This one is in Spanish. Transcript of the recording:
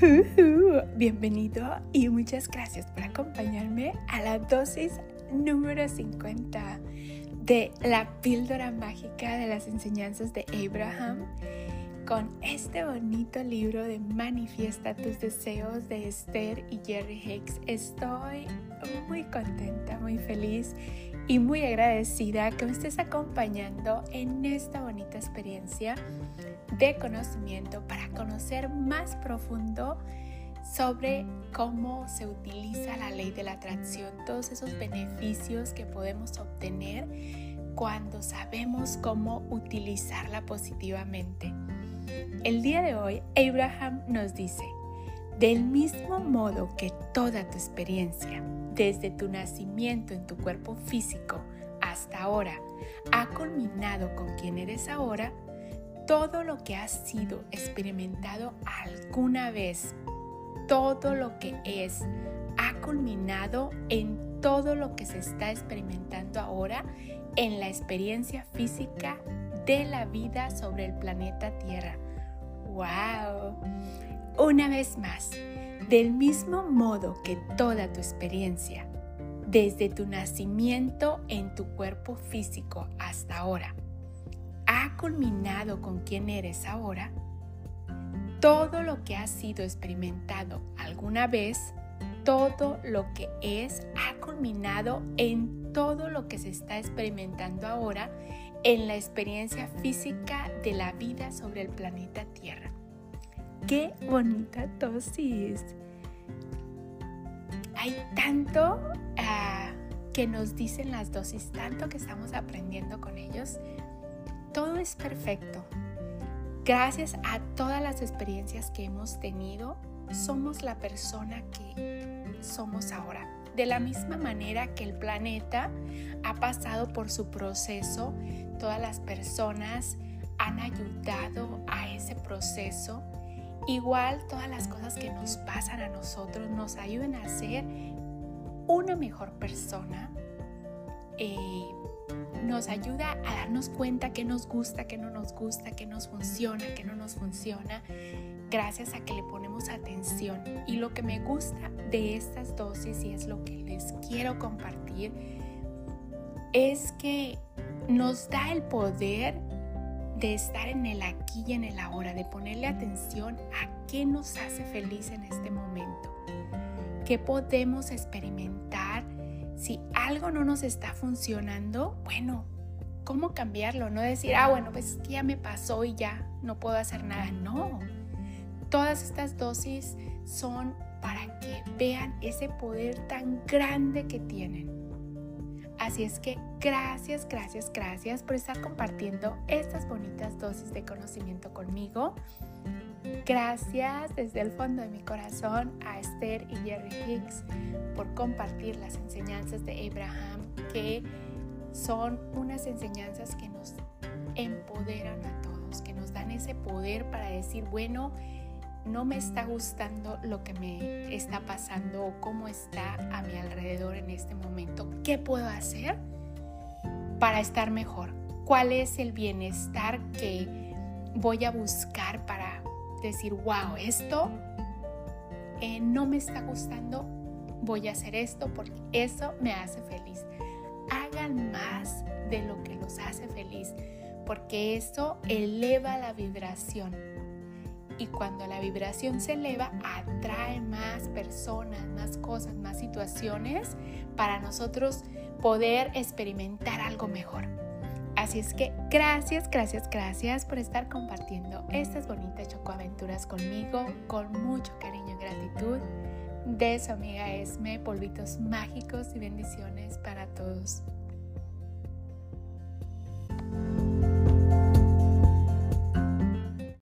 Bienvenido y muchas gracias por acompañarme a la dosis número 50 de la píldora mágica de las enseñanzas de Abraham con este bonito libro de Manifiesta tus deseos de Esther y Jerry Hicks. Estoy muy contenta, muy feliz y muy agradecida que me estés acompañando en esta bonita experiencia de conocimiento para conocer más profundo sobre cómo se utiliza la ley de la atracción, todos esos beneficios que podemos obtener cuando sabemos cómo utilizarla positivamente. El día de hoy, Abraham nos dice, del mismo modo que toda tu experiencia, desde tu nacimiento en tu cuerpo físico hasta ahora, ha culminado con quien eres ahora, todo lo que has sido experimentado alguna vez, todo lo que es, ha culminado en todo lo que se está experimentando ahora en la experiencia física de la vida sobre el planeta Tierra. ¡Wow! Una vez más, del mismo modo que toda tu experiencia, desde tu nacimiento en tu cuerpo físico hasta ahora, ha culminado con quien eres ahora, todo lo que has sido experimentado alguna vez, todo lo que es, ha culminado en todo lo que se está experimentando ahora en la experiencia física de la vida sobre el planeta Tierra. ¡Qué bonita dosis! Hay tanto ah, que nos dicen las dosis, tanto que estamos aprendiendo con ellos. Todo es perfecto. Gracias a todas las experiencias que hemos tenido, somos la persona que somos ahora. De la misma manera que el planeta ha pasado por su proceso, todas las personas han ayudado a ese proceso. Igual todas las cosas que nos pasan a nosotros nos ayudan a ser una mejor persona. Eh, nos ayuda a darnos cuenta que nos gusta, que no nos gusta, que nos funciona, que no nos funciona, gracias a que le ponemos atención. Y lo que me gusta de estas dosis y es lo que les quiero compartir, es que nos da el poder de estar en el aquí y en el ahora, de ponerle atención a qué nos hace feliz en este momento, qué podemos experimentar si algo no nos está funcionando, bueno, ¿cómo cambiarlo? No decir, ah, bueno, pues ya me pasó y ya no puedo hacer nada. No, todas estas dosis son para que vean ese poder tan grande que tienen. Así es que gracias, gracias, gracias por estar compartiendo estas bonitas dosis de conocimiento conmigo. Gracias desde el fondo de mi corazón a Esther y Jerry Hicks por compartir las enseñanzas de Abraham, que son unas enseñanzas que nos empoderan a todos, que nos dan ese poder para decir, bueno, no me está gustando lo que me está pasando o cómo está a mi alrededor en este momento. ¿Qué puedo hacer para estar mejor? ¿Cuál es el bienestar que voy a buscar para decir, wow, esto eh, no me está gustando, voy a hacer esto porque eso me hace feliz. Hagan más de lo que los hace feliz, porque eso eleva la vibración. Y cuando la vibración se eleva, atrae más personas, más cosas, más situaciones para nosotros poder experimentar algo mejor. Así es que gracias, gracias, gracias por estar compartiendo estas bonitas chocoaventuras conmigo con mucho cariño y gratitud de su amiga Esme, polvitos mágicos y bendiciones para todos.